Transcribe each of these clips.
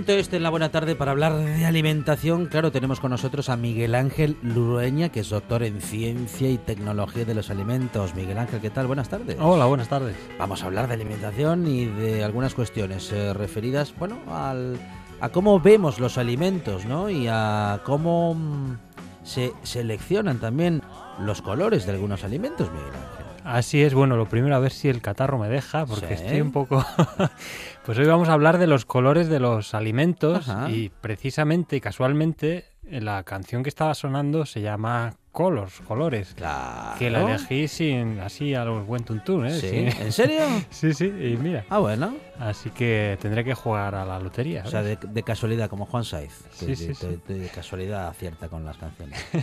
Momento este en la buena tarde para hablar de alimentación. Claro, tenemos con nosotros a Miguel Ángel Lurueña, que es doctor en ciencia y tecnología de los alimentos. Miguel Ángel, ¿qué tal? Buenas tardes. Hola, buenas tardes. Vamos a hablar de alimentación y de algunas cuestiones eh, referidas, bueno, al, a cómo vemos los alimentos, ¿no? Y a cómo mm, se seleccionan también los colores de algunos alimentos, Miguel Ángel. Así es, bueno, lo primero a ver si el catarro me deja, porque Sí. estoy un poco... pues hoy vamos a hablar de los colores de los alimentos Ajá. y precisamente y casualmente eh, la canción que estaba sonando se llama Colors, Colores, Claro. que la elegí sin así a los buen tuntún, ¿eh? ¿Sí? ¿En serio? sí, sí, y mira, Ah, bueno. así que tendré que jugar a la lotería. O sea, de, de casualidad, como Juan Saiz. que Sí, de, sí, de- de casualidad acierta con las canciones.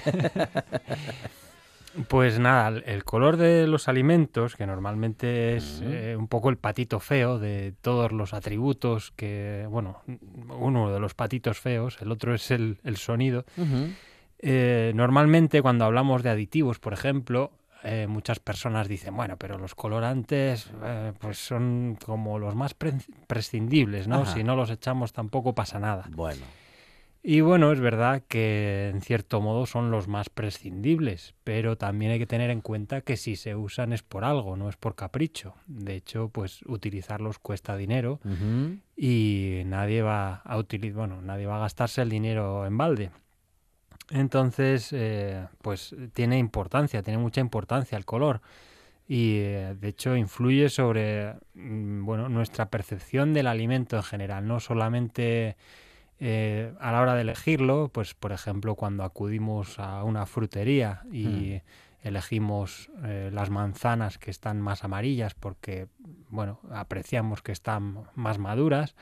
Pues nada, el- color de los alimentos, que normalmente es eh, un poco el patito feo de todos los atributos que, bueno, uno de los patitos feos, el otro es el, el sonido. Eh, normalmente cuando hablamos de aditivos, por ejemplo, eh, muchas personas dicen, bueno, pero los colorantes eh, pues son como los más pre- prescindibles, ¿no? Ajá. Si no los echamos tampoco pasa nada. Bueno. Y bueno, es verdad que en cierto modo son los más prescindibles, pero también hay que tener en cuenta que si se usan es por algo, no es por capricho. De hecho, pues utilizarlos cuesta dinero y nadie va a utilizar, bueno, nadie va a gastarse el dinero en balde. Entonces, eh, pues tiene importancia, tiene mucha importancia el color y eh, de hecho influye sobre mm, bueno nuestra percepción del alimento en general, no solamente eh, a la hora de elegirlo, pues por ejemplo cuando acudimos a una frutería y elegimos eh, las manzanas que están más amarillas porque bueno apreciamos que están más maduras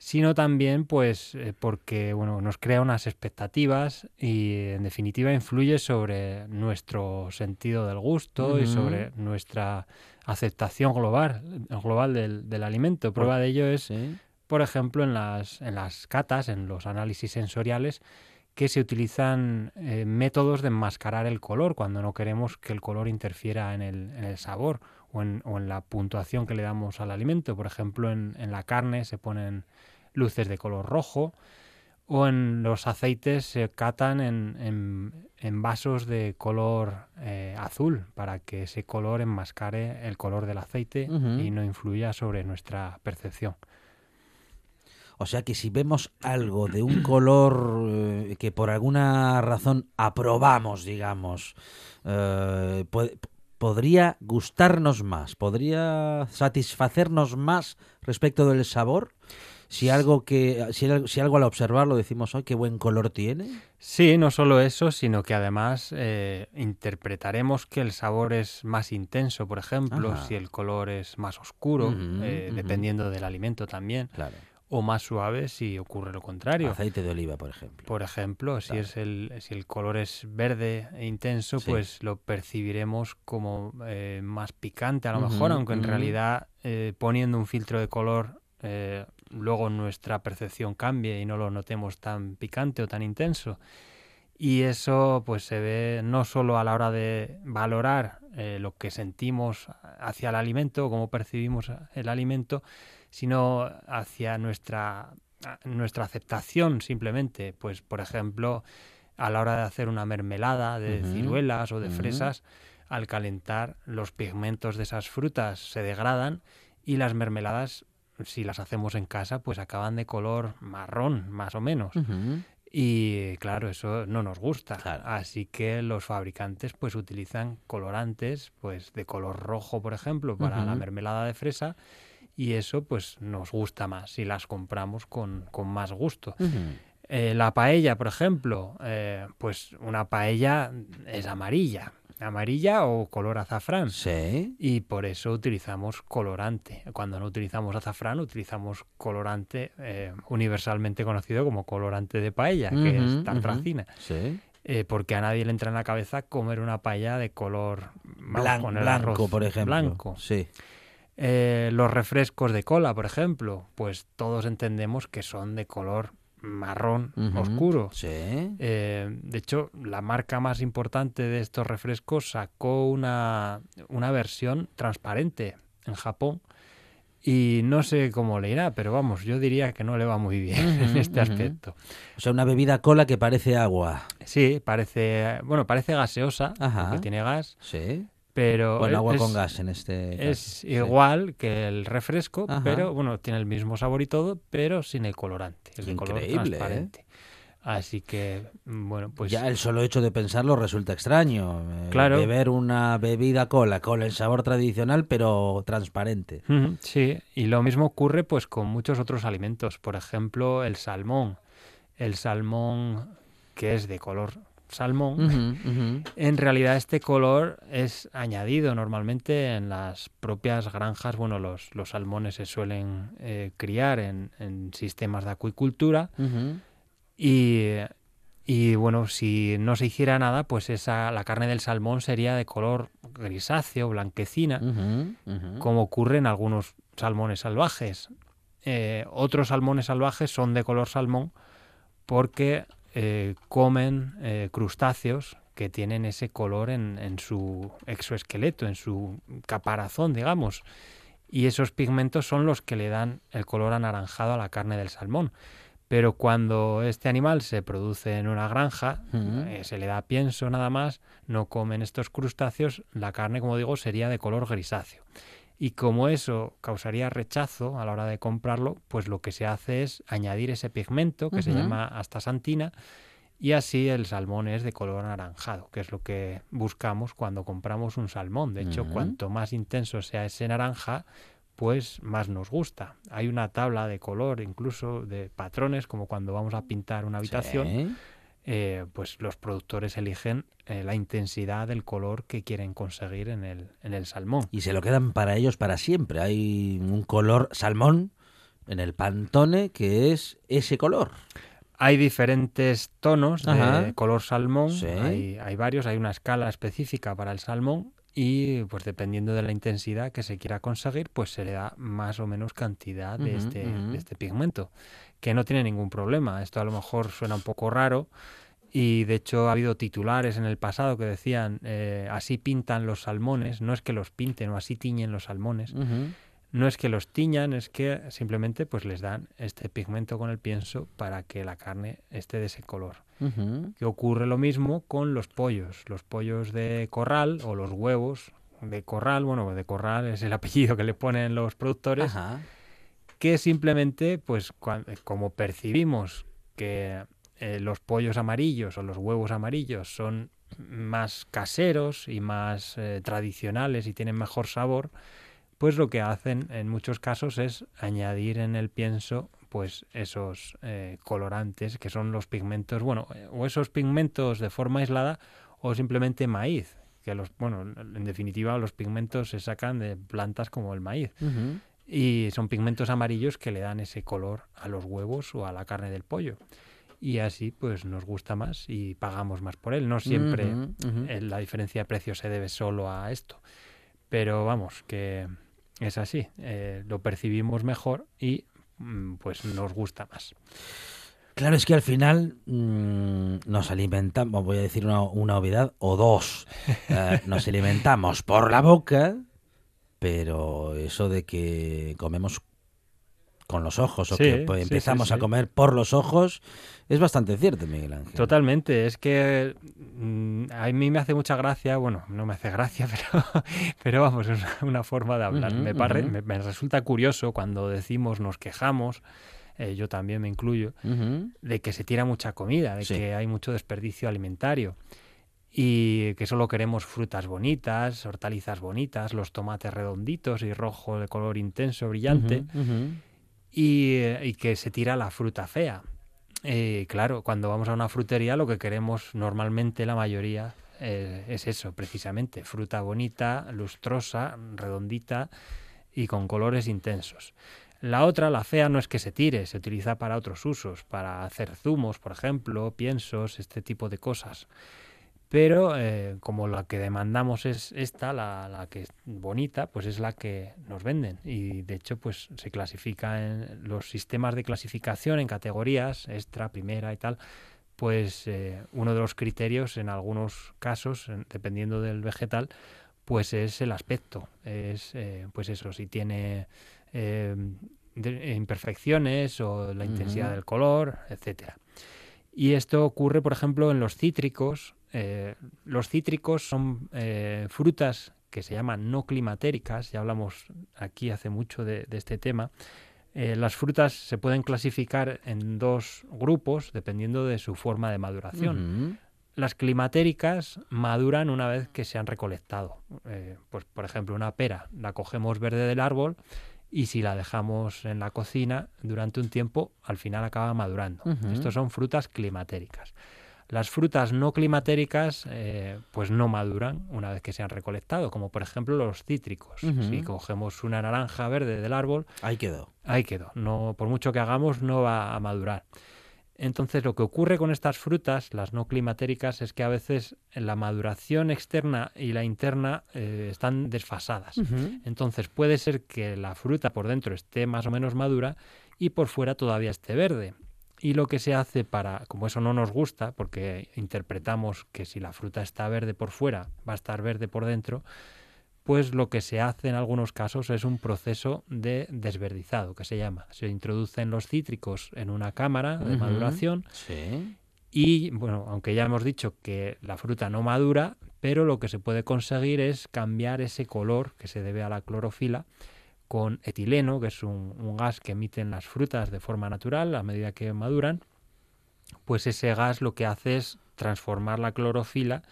sino también pues eh, porque bueno, nos crea unas expectativas y en definitiva influye sobre nuestro sentido del gusto y sobre nuestra aceptación global, global del, del alimento. Prueba de ello es Sí. Por ejemplo, en las, en las catas, en los análisis sensoriales, que se utilizan eh, métodos de enmascarar el color cuando no queremos que el color interfiera en el, en el sabor o en, o en la puntuación que le damos al alimento. Por ejemplo, en, en la carne se ponen luces de color rojo o en los aceites se catan en, vasos de color eh, azul para que ese color enmascare el color del aceite y no influya sobre nuestra percepción. O sea que si vemos algo de un color eh, que por alguna razón aprobamos, digamos, eh, po- podría gustarnos más, podría satisfacernos más respecto del sabor. Si algo que si, al- si algo al observarlo decimos, ¡ay, qué buen color tiene! Sí, no solo eso, sino que además eh, interpretaremos que el sabor es más intenso, por ejemplo, Ajá. si el color es más oscuro, eh, dependiendo del alimento también, Claro. O más suave si ocurre lo contrario. Aceite de oliva, por ejemplo. Por ejemplo, si es el si el color es verde e intenso, Sí. pues lo percibiremos como eh, más picante a lo mejor, aunque en realidad eh, poniendo un filtro de color eh, luego nuestra percepción cambie y no lo notemos tan picante o tan intenso. Y eso pues se ve no solo a la hora de valorar lo que sentimos hacia el alimento, cómo percibimos el alimento, sino hacia nuestra, nuestra aceptación simplemente. Pues por ejemplo, a la hora de hacer una mermelada de ciruelas o de fresas, al calentar los pigmentos de esas frutas se degradan y las mermeladas, si las hacemos en casa, pues acaban de color marrón, más o menos. Y claro, eso no nos gusta. Claro. Así que los fabricantes pues utilizan colorantes pues de color rojo, por ejemplo, para la mermelada de fresa y eso pues nos gusta más si las compramos con, con más gusto. Eh, la paella, por ejemplo, eh, pues una paella es amarilla, amarilla o color azafrán. Sí. Y por eso utilizamos colorante. Cuando no utilizamos azafrán, utilizamos colorante eh, universalmente conocido como colorante de paella, que es tartracina. Sí. Eh, porque a nadie le entra en la cabeza comer una paella de color Blan- con el blanco, arroz por ejemplo. Blanco. Sí. Eh, los refrescos de cola, por ejemplo, pues todos entendemos que son de color marrón oscuro. Sí. Eh, de hecho, la marca más importante de estos refrescos sacó una, una versión transparente en Japón. Y no sé cómo le irá, pero vamos, yo diría que no le va muy bien en este aspecto. O sea, una bebida cola que parece agua. Sí, parece, bueno, parece gaseosa, Ajá. porque tiene gas, Sí. Pero Bueno, agua es, con gas en este caso. es Sí. igual que el refresco, Ajá. pero bueno, tiene el mismo sabor y todo, pero sin el colorante, el color Increíble, ¿eh? transparente. Así que, mm, bueno, pues ya el solo hecho de pensarlo resulta extraño. eh, Claro. Beber una bebida cola con el sabor tradicional, pero transparente. Sí, y lo mismo ocurre pues con muchos otros alimentos. Por ejemplo, el salmón. El salmón que es de color salmón. En realidad este color es añadido normalmente en las propias granjas. Bueno, los, los salmones se suelen eh, criar en, en sistemas de acuicultura y, y, bueno, si no se hiciera nada, pues esa, la carne del salmón sería de color grisáceo, blanquecina como ocurre en algunos salmones salvajes. Eh, otros salmones salvajes son de color salmón porque eh, comen eh, crustáceos que tienen ese color en, en su exoesqueleto, en su caparazón, digamos. Y esos pigmentos son los que le dan el color anaranjado a la carne del salmón. Pero cuando este animal se produce en una granja, eh, se le da pienso nada más, no comen estos crustáceos, la carne, como digo, sería de color grisáceo. Y como eso causaría rechazo a la hora de comprarlo, pues lo que se hace es añadir ese pigmento que se llama astaxantina y así el salmón es de color anaranjado, que es lo que buscamos cuando compramos un salmón. De hecho, cuanto más intenso sea ese naranja, pues más nos gusta. Hay una tabla de color, incluso de patrones, como cuando vamos a pintar una habitación, Sí. Eh, pues los productores eligen eh, la intensidad del color que quieren conseguir en el, en el salmón. Y se lo quedan para ellos para siempre. Hay un color salmón en el pantone que es ese color. Hay diferentes tonos Ajá. de color salmón, Sí. hay, hay varios, hay una escala específica para el salmón y pues dependiendo de la intensidad que se quiera conseguir, pues se le da más o menos cantidad de, este, de este pigmento, que no tiene ningún problema. Esto a lo mejor suena un poco raro y de hecho ha habido titulares en el pasado que decían eh, así pintan los salmones, no es que los pinten o así tiñen los salmones, no es que los tiñan, es que simplemente pues les dan este pigmento con el pienso para que la carne esté de ese color. Que ocurre lo mismo con los pollos, los pollos de corral o los huevos de corral, bueno, de corral es el apellido que le ponen los productores, Ajá. Que simplemente pues cuan- como percibimos que eh, los pollos amarillos o los huevos amarillos son más caseros y más eh, tradicionales y tienen mejor sabor, pues lo que hacen en muchos casos es añadir en el pienso pues esos eh, colorantes que son los pigmentos, bueno, eh, o esos pigmentos de forma aislada o simplemente maíz, que los, bueno, en definitiva los pigmentos se sacan de plantas como el maíz. Y son pigmentos amarillos que le dan ese color a los huevos o a la carne del pollo. Y así pues nos gusta más y pagamos más por él. No siempre la diferencia de precio se debe solo a esto. Pero vamos, que es así. eh, lo percibimos mejor y mm, pues nos gusta más. Claro, es que al final mm, nos alimentamos, voy a decir una, una obviedad, o dos. Eh, nos alimentamos por la boca, pero eso de que comemos con los ojos o Sí, que pues, empezamos sí, a comer por los ojos es bastante cierto, Miguel Ángel. Totalmente, es que mm, a mí me hace mucha gracia, bueno, no me hace gracia, pero, pero vamos, es una, una forma de hablar. Me, parre- me, me resulta curioso cuando decimos, nos quejamos, eh, yo también me incluyo, de que se tira mucha comida, de que hay mucho desperdicio alimentario y que solo queremos frutas bonitas, hortalizas bonitas, los tomates redonditos y rojo de color intenso, brillante y, eh, y que se tira la fruta fea. Eh, claro, cuando vamos a una frutería lo que queremos normalmente la mayoría eh, es eso, precisamente, fruta bonita, lustrosa, redondita y con colores intensos. La otra, la fea, no es que se tire, se utiliza para otros usos, para hacer zumos, por ejemplo, piensos, este tipo de cosas. Pero eh, como la que demandamos es esta, la, la que es bonita, pues es la que nos venden. Y de hecho, pues se clasifica en los sistemas de clasificación en categorías, extra, primera y tal. Pues eh, uno de los criterios en algunos casos, en- dependiendo del vegetal, pues es el aspecto. Es, eh, pues eso, si tiene eh, de- imperfecciones o la intensidad del color, etcétera. Y esto ocurre, por ejemplo, en los cítricos. Eh, los cítricos son eh, frutas que se llaman no climatéricas, ya hablamos aquí hace mucho de, de este tema. Eh, las frutas se pueden clasificar en dos grupos dependiendo de su forma de maduración. Las climatéricas maduran una vez que se han recolectado. Pues, por ejemplo, una pera la cogemos verde del árbol y si la dejamos en la cocina durante un tiempo, al final acaba madurando. Ujú. Estos son frutas climatéricas. Las frutas no climatéricas eh, pues no maduran una vez que se han recolectado, como por ejemplo los cítricos. Si cogemos una naranja verde del árbol, Ahí quedó. ahí quedó. No, por mucho que hagamos, no va a madurar. Entonces, lo que ocurre con estas frutas, las no climatéricas, es que a veces la maduración externa y la interna eh, están desfasadas. Entonces, puede ser que la fruta por dentro esté más o menos madura y por fuera todavía esté verde. Y lo que se hace para, como eso no nos gusta, porque interpretamos que si la fruta está verde por fuera, va a estar verde por dentro, pues lo que se hace en algunos casos es un proceso de desverdizado, que se llama. Se introducen los cítricos en una cámara de maduración Sí. y, bueno, aunque ya hemos dicho que la fruta no madura, pero lo que se puede conseguir es cambiar ese color que se debe a la clorofila con etileno, que es un, un gas que emiten las frutas de forma natural a medida que maduran. Pues ese gas lo que hace es transformar la clorofila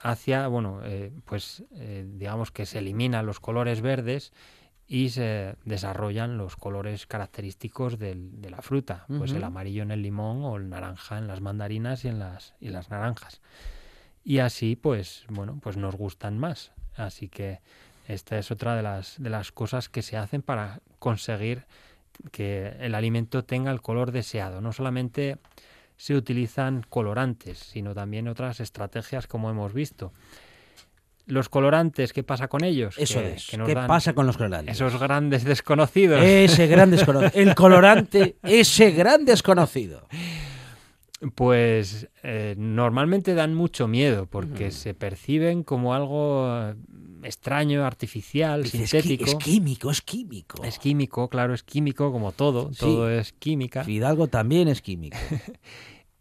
hacia, bueno, eh, pues eh, digamos que se eliminan los colores verdes y se desarrollan los colores característicos del- de la fruta, pues el amarillo en el limón o el naranja en las mandarinas y en las, y las naranjas. Y así, pues, bueno, pues nos gustan más. Así que esta es otra de las, de las cosas que se hacen para conseguir que el alimento tenga el color deseado. No solamente se utilizan colorantes, sino también otras estrategias como hemos visto. Los colorantes, ¿qué pasa con ellos? Eso Que- es. que ¿Qué pasa con los colorantes? Esos grandes desconocidos. Ese gran desconocido. El colorante, ese gran desconocido. Pues eh, normalmente dan mucho miedo porque Mm. se perciben como algo extraño, artificial, Dice, es, qui- sintético. es químico, es químico. Es químico, claro, es químico como todo, Sí. todo es química. Fidalgo también es químico.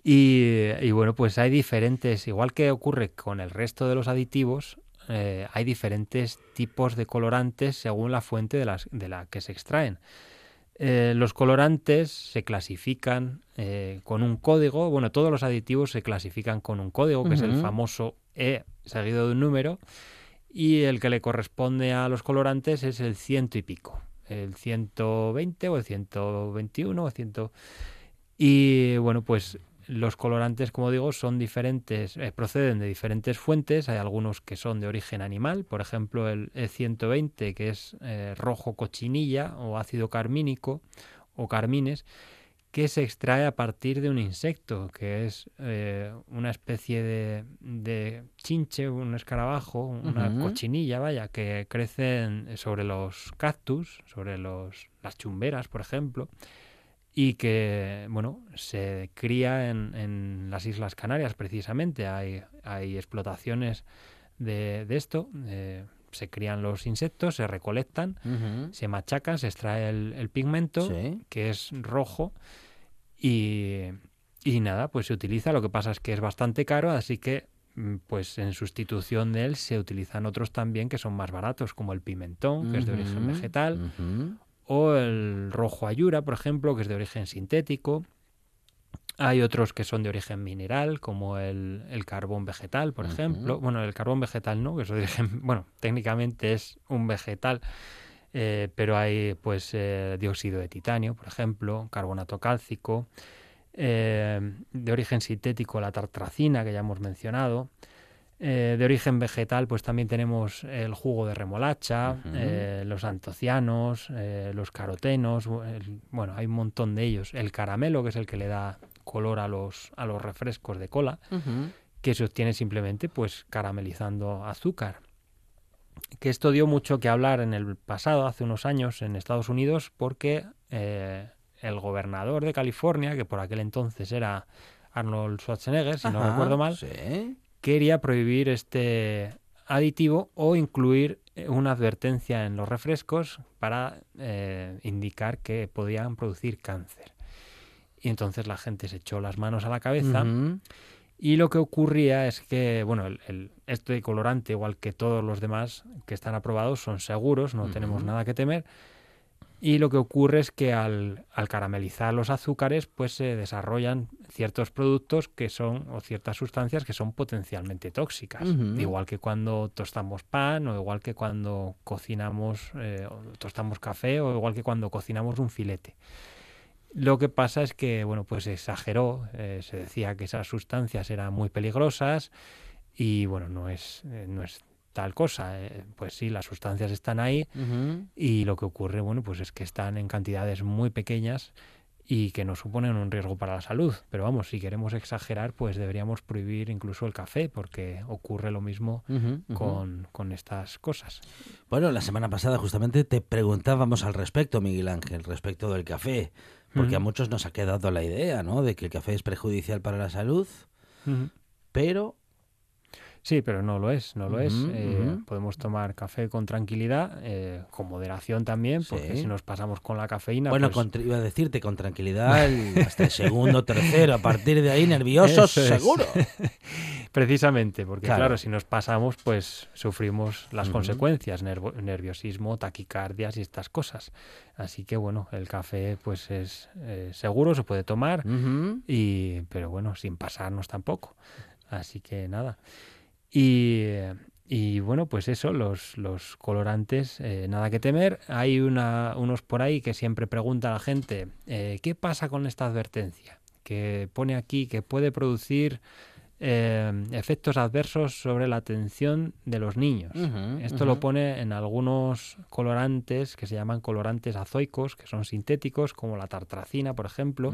Y, y bueno, pues hay diferentes, igual que ocurre con el resto de los aditivos, eh, hay diferentes tipos de colorantes según la fuente de, las, de la que se extraen. Eh, los colorantes se clasifican eh, con un código, bueno, todos los aditivos se clasifican con un código, que es el famoso E seguido de un número, y el que le corresponde a los colorantes es el ciento y pico, el 120 o el 121 o 100... Y bueno, pues los colorantes, como digo, son diferentes, eh, proceden de diferentes fuentes. Hay algunos que son de origen animal, por ejemplo el E120, que es eh, rojo cochinilla o ácido carmínico o carmines, que se extrae a partir de un insecto, que es eh, una especie de, de chinche, un escarabajo, una cochinilla, vaya, que crecen sobre los cactus, sobre los, las chumberas, por ejemplo y que bueno se cría en, en las Islas Canarias precisamente. Hay, hay explotaciones de, de esto eh, se crían los insectos se recolectan se machacan se extrae el, el pigmento Sí. que es rojo y, y nada pues se utiliza lo que pasa es que es bastante caro así que mm, pues en sustitución de él se utilizan otros también que son más baratos como el pimentón que es de origen vegetal o el rojo ayura, por ejemplo, que es de origen sintético. Hay otros que son de origen mineral, como el, el carbón vegetal, por ejemplo. Bueno, el carbón vegetal no, que es de origen, bueno, técnicamente es un vegetal, eh, pero hay pues eh, dióxido de titanio, por ejemplo, carbonato cálcico, eh, de origen sintético la tartracina, que ya hemos mencionado. De origen vegetal, pues también tenemos el jugo de remolacha, los antocianos, los carotenos, el- bueno, hay un montón de ellos. El caramelo, que es el que le da color a los, a los refrescos de cola, que se obtiene simplemente pues caramelizando azúcar. Que esto dio mucho que hablar en el pasado, hace unos años, en Estados Unidos, porque eh, el gobernador de California, que por aquel entonces era Arnold Schwarzenegger, si no recuerdo mal, Sí. quería prohibir este aditivo o incluir eh, una advertencia en los refrescos para eh, indicar que podían producir cáncer. Y entonces la gente se echó las manos a la cabeza y lo que ocurría es que, bueno, el, el- este colorante, igual que todos los demás que están aprobados, son seguros, no tenemos nada que temer. Y lo que ocurre es que al, al caramelizar los azúcares, pues se desarrollan ciertos productos que son, o ciertas sustancias que son potencialmente tóxicas. Igual que cuando tostamos pan, o igual que cuando cocinamos, eh, tostamos café, o igual que cuando cocinamos un filete. Lo que pasa es que, bueno, pues se exageró, eh, se decía que esas sustancias eran muy peligrosas y, bueno, no es, eh, no es tal cosa. eh, pues sí, las sustancias están ahí y lo que ocurre, bueno, pues es que están en cantidades muy pequeñas y que no suponen un riesgo para la salud. Pero vamos, si queremos exagerar, pues deberíamos prohibir incluso el café porque ocurre lo mismo con, con estas cosas. Bueno, la semana pasada justamente te preguntábamos al respecto, Miguel Ángel, respecto del café, porque a muchos nos ha quedado la idea, ¿no? De que el café es perjudicial para la salud, pero Sí, pero no lo es, no lo es. Eh. Podemos tomar café con tranquilidad, eh, con moderación también, porque Sí. si nos pasamos con la cafeína, bueno, pues, con- iba a decirte con tranquilidad, el- hasta el segundo, tercero, a partir de ahí nerviosos, Eso es. precisamente, porque Claro. claro. si nos pasamos, pues sufrimos las consecuencias, nervo- nerviosismo, taquicardias y estas cosas. Así que bueno, el café pues es eh, seguro, se puede tomar, y pero bueno, sin pasarnos tampoco. Así que nada. Y, y bueno, pues eso, los, los colorantes, eh, nada que temer. Hay una, unos por ahí que siempre pregunta a la gente, eh, ¿qué pasa con esta advertencia? Que pone aquí que puede producir eh, efectos adversos sobre la atención de los niños. Esto lo pone en algunos colorantes que se llaman colorantes azoicos, que son sintéticos, como la tartracina, por ejemplo,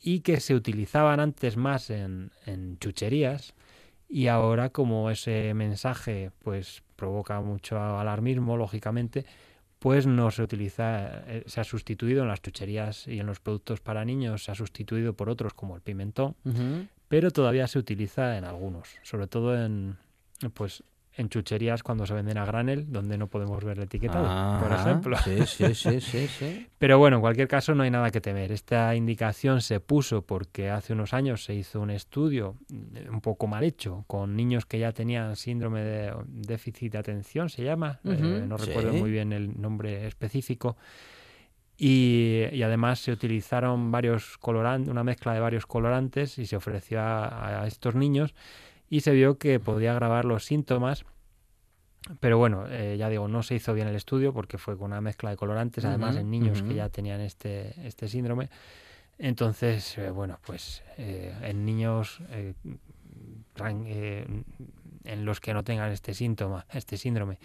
y que se utilizaban antes más en, en chucherías y ahora como ese mensaje pues provoca mucho alarmismo lógicamente pues no se utiliza eh, se ha sustituido en las chucherías y en los productos para niños se ha sustituido por otros como el pimentón. Pero todavía se utiliza en algunos sobre todo en pues en chucherías cuando se venden a granel donde no podemos ver el etiquetado por ejemplo Sí, sí, sí, sí, sí. pero bueno, en cualquier caso no hay nada que temer. Esta indicación se puso porque hace unos años se hizo un estudio mm, un poco mal hecho con niños que ya tenían síndrome de déficit de atención, se llama, eh, no recuerdo sí. muy bien el nombre específico. Y, y además se utilizaron varios colorantes, una mezcla de varios colorantes y se ofreció a, a estos niños y se vio que podía agravar los síntomas pero bueno, eh, ya digo, no se hizo bien el estudio porque fue con una mezcla de colorantes, además en niños que ya tenían este, este síndrome. Entonces, eh, bueno, pues eh, en niños eh, en los que no tengan este síntoma, este síndrome,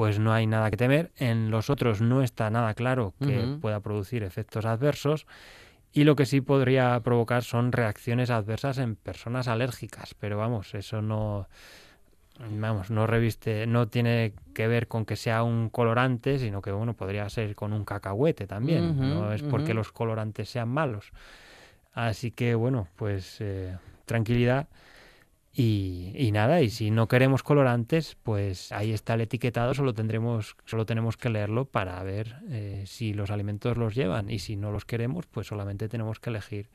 pues no hay nada que temer. En los otros no está nada claro que pueda producir efectos adversos. Y lo que sí podría provocar son reacciones adversas en personas alérgicas. Pero vamos, eso no, vamos, no reviste, no tiene que ver con que sea un colorante, sino que bueno, podría ser con un cacahuete también. No es porque los colorantes sean malos. Así que bueno, pues eh, tranquilidad. Y, y nada, y si no queremos colorantes, pues ahí está el etiquetado, solo tendremos, solo tenemos que leerlo para ver eh, si los alimentos los llevan. Y si no los queremos, pues solamente tenemos que elegir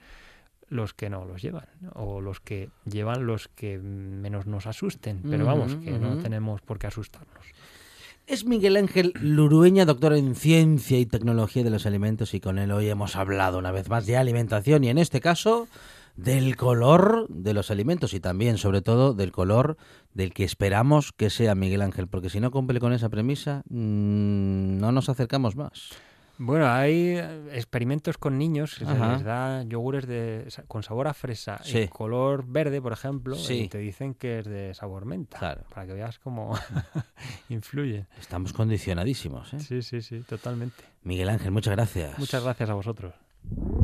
los que no los llevan, o los que llevan los que menos nos asusten. Pero vamos, que no tenemos por qué asustarnos. Es Miguel Ángel Lurueña, doctor en Ciencia y Tecnología de los Alimentos, y con él hoy hemos hablado una vez más de alimentación y en este caso del color de los alimentos y también, sobre todo, del color del que esperamos que sea Miguel Ángel, porque si no cumple con esa premisa, mm, no nos acercamos más. Bueno, hay eh, experimentos con niños que se les da yogures de, con sabor a fresa Sí. y color verde, por ejemplo, Sí. y te dicen que es de sabor menta, Claro. para que veas cómo influye. Estamos condicionadísimos. ¿eh? Sí, sí, sí, totalmente. Miguel Ángel, muchas gracias. Muchas gracias a vosotros.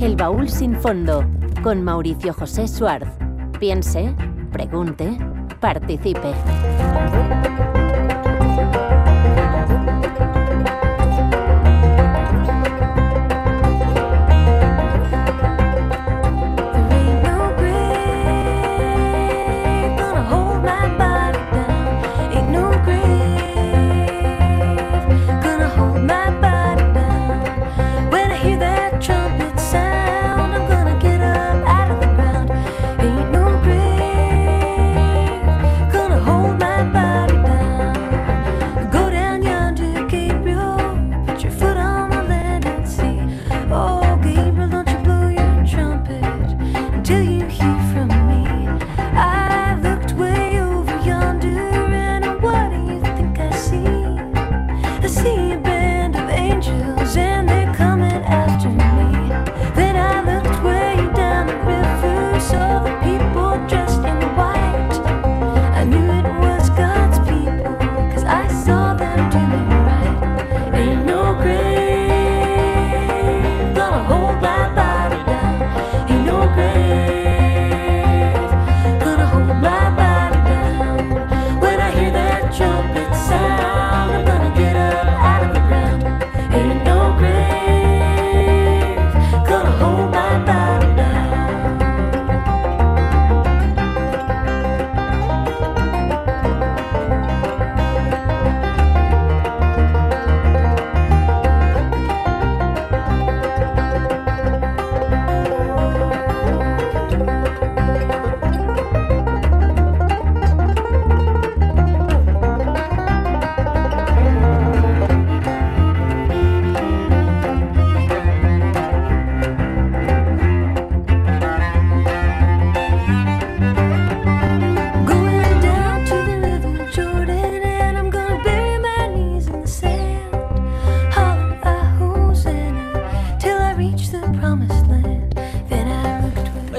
El baúl sin fondo con Mauricio José Suárez. Piense, pregunte, participe.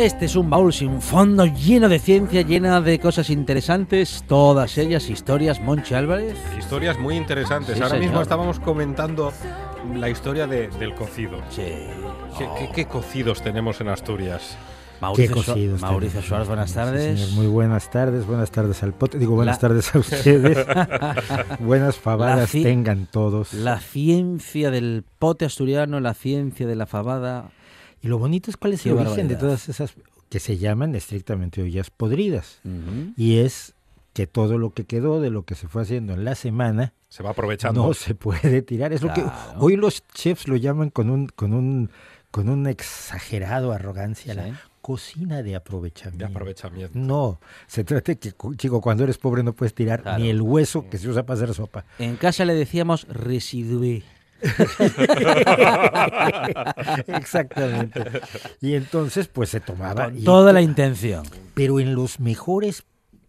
Este es un baúl sin fondo, lleno de ciencia, llena de cosas interesantes, todas ellas historias. Monchi Álvarez. Historias muy interesantes. Sí, Ahora señor. mismo estábamos comentando la historia de- del cocido. Sí. ¿Qué, qué- qué cocidos tenemos en Asturias? Mauricio, Su- Mauricio. Suárez, buenas Sí, tardes. señor, muy buenas tardes, buenas tardes al pote. Digo, buenas La- tardes a ustedes. buenas favadas ci- tengan todos. La ciencia del pote asturiano, la ciencia de la fabada. Y lo bonito es cuál es Qué el origen de barbaridad. todas esas que se llaman estrictamente ollas podridas. Y es que todo lo que quedó de lo que se fue haciendo en la semana Se va aprovechando. no se puede tirar. Es lo que hoy los chefs lo llaman con un con un con un exagerado arrogancia, Sí. la cocina de aprovechamiento. de aprovechamiento. No, se trata de que, chico, cuando eres pobre no puedes tirar Claro. ni el hueso que se usa para hacer sopa. En casa le decíamos residué. Exactamente. Y entonces, pues se tomaba. Con y- toda la intención. Pero en los mejores,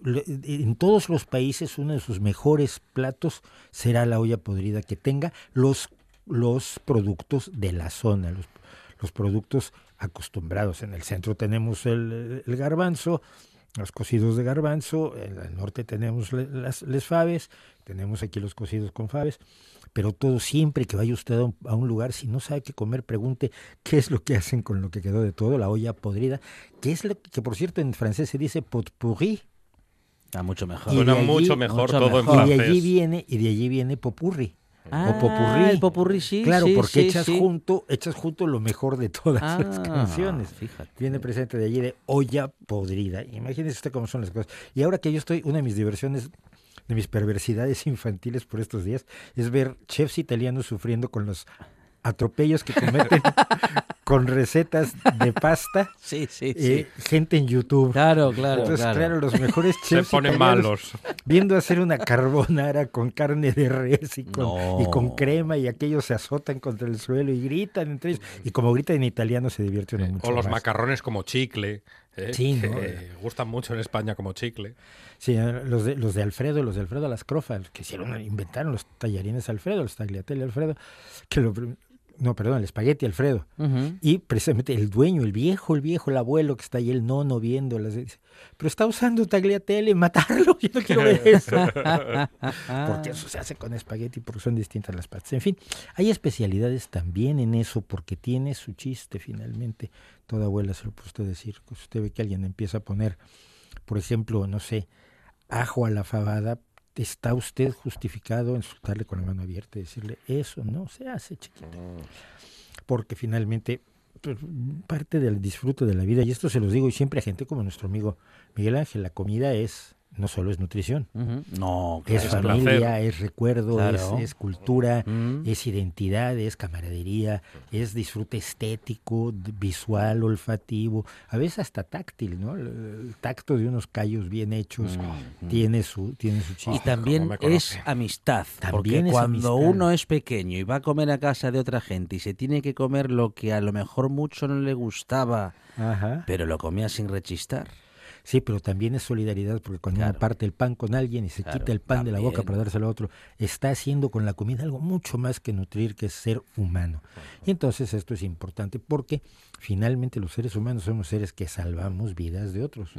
en todos los países, uno de sus mejores platos será la olla podrida que tenga los, los productos de la zona, los, los productos acostumbrados. En el centro tenemos el, el garbanzo, los cocidos de garbanzo, en el norte tenemos las les faves, tenemos aquí los cocidos con faves, pero todo siempre que vaya usted a un, a un lugar, si no sabe qué comer, pregunte qué es lo que hacen con lo que quedó de todo, la olla podrida, que es lo que por cierto en francés se dice potpourri, Está mucho mejor. Y Suena allí- mucho mejor mucho todo en mejor. y de francés. allí viene y de allí viene popurri. Ah, o popurrí. el popurrí, sí, claro, sí, porque sí, echas sí. junto, echas junto lo mejor de todas las Ah, canciones. fíjate. Viene presente de allí de olla podrida. Imagínese usted cómo son las cosas. Y ahora que yo estoy, una de mis diversiones, de mis perversidades infantiles por estos días, es ver chefs italianos sufriendo con los atropellos que cometen con recetas de pasta. Sí, sí, sí. eh, gente en YouTube. Claro, claro, Entonces, claro. claro, los mejores Se chefs ponen italianos malos. viendo hacer una carbonara con carne de res y con, y con No. crema y aquellos se azotan contra el suelo y gritan entre ellos. Y como gritan en italiano se divierte uno mucho O los más. macarrones como chicle. ¿eh? Sí, gustan mucho en España como chicle. Sí, eh, los de, los de Alfredo, los de Alfredo Lascrofa, los que hicieron, inventaron los tallarines Alfredo, los tagliatelle Alfredo, que lo, no, perdón, el espagueti Alfredo. Y precisamente el dueño, el viejo, el viejo, el abuelo que está ahí, el nono viendo, las, pero está usando tagliatelle, matarlo, yo no quiero ver eso. porque eso se hace con espagueti, porque son distintas las pastas. En fin, hay especialidades también en eso, porque tiene su chiste finalmente. Toda abuela se lo puede usted decir. Usted ve que alguien empieza a poner, por ejemplo, no sé, ajo a la fabada, está usted justificado en insultarle con la mano abierta y decirle, eso no se hace, chiquita. Porque finalmente pues, parte del disfrute de la vida, y esto se los digo y siempre a gente como nuestro amigo Miguel Ángel, la comida es, no solo es nutrición. No, es familia, placer. es recuerdo, Claro. es, es cultura, es identidad, es camaradería, es disfrute estético, visual, olfativo, a veces hasta táctil, ¿no? El, el tacto de unos callos bien hechos tiene su tiene su Y chiste. también me es amistad. También porque es cuando amistad. uno es pequeño y va a comer a casa de otra gente y se tiene que comer lo que a lo mejor mucho no le gustaba, Ajá. pero lo comía sin rechistar. Sí, pero también es solidaridad porque cuando Claro. uno parte el pan con alguien y se Claro, quita el pan de la boca para dárselo a otro, está haciendo con la comida algo mucho más que nutrir, que es ser humano. Y entonces esto es importante porque finalmente los seres humanos somos seres que salvamos vidas de otros.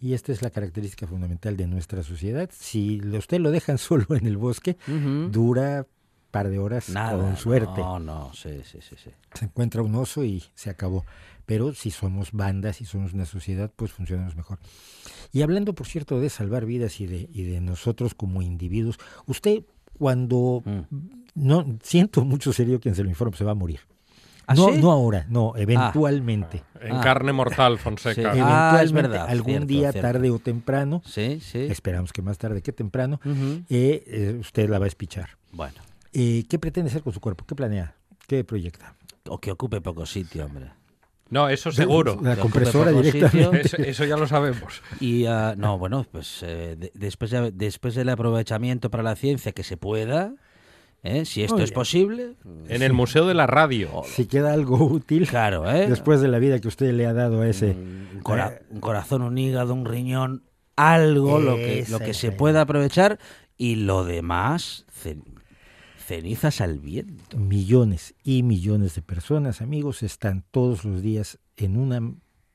Y esta es la característica fundamental de nuestra sociedad. Si usted lo dejan solo en el bosque, Ujú. dura par de horas Nada. con suerte. No, no, sí, sí, sí. sí. Se encuentra un oso y se acabó. Pero si somos bandas, si somos una sociedad, pues funcionamos mejor. Y hablando, por cierto, de salvar vidas y de, y de nosotros como individuos, usted cuando, Mm. no siento mucho serio quien se lo informe, se va a morir. ¿Ah, no, sí? no ahora, no, eventualmente. En Ah. carne mortal, Fonseca. Sí. Eventualmente, Ah, es verdad, algún cierto, día, cierto. tarde o temprano, Sí, sí. esperamos que más tarde que temprano, eh, eh, usted la va a espichar. Bueno, Eh, ¿Qué pretende hacer con su cuerpo? ¿Qué planea? ¿Qué proyecta? o que ocupe poco sitio, hombre. No, eso seguro. La compresora directamente. Eso, eso ya lo sabemos. Y ah, no, bueno, pues eh, de- después, de- después del aprovechamiento para la ciencia que se pueda, ¿eh? si esto es posible, En el Museo de la Radio. Si queda algo útil claro, ¿eh? después de la vida que usted le ha dado a ese... un, cora- un corazón, un hígado, un riñón, algo lo que, lo que se pueda aprovechar y lo demás, cenizas al viento. millones y millones de personas, amigos, están todos los días en una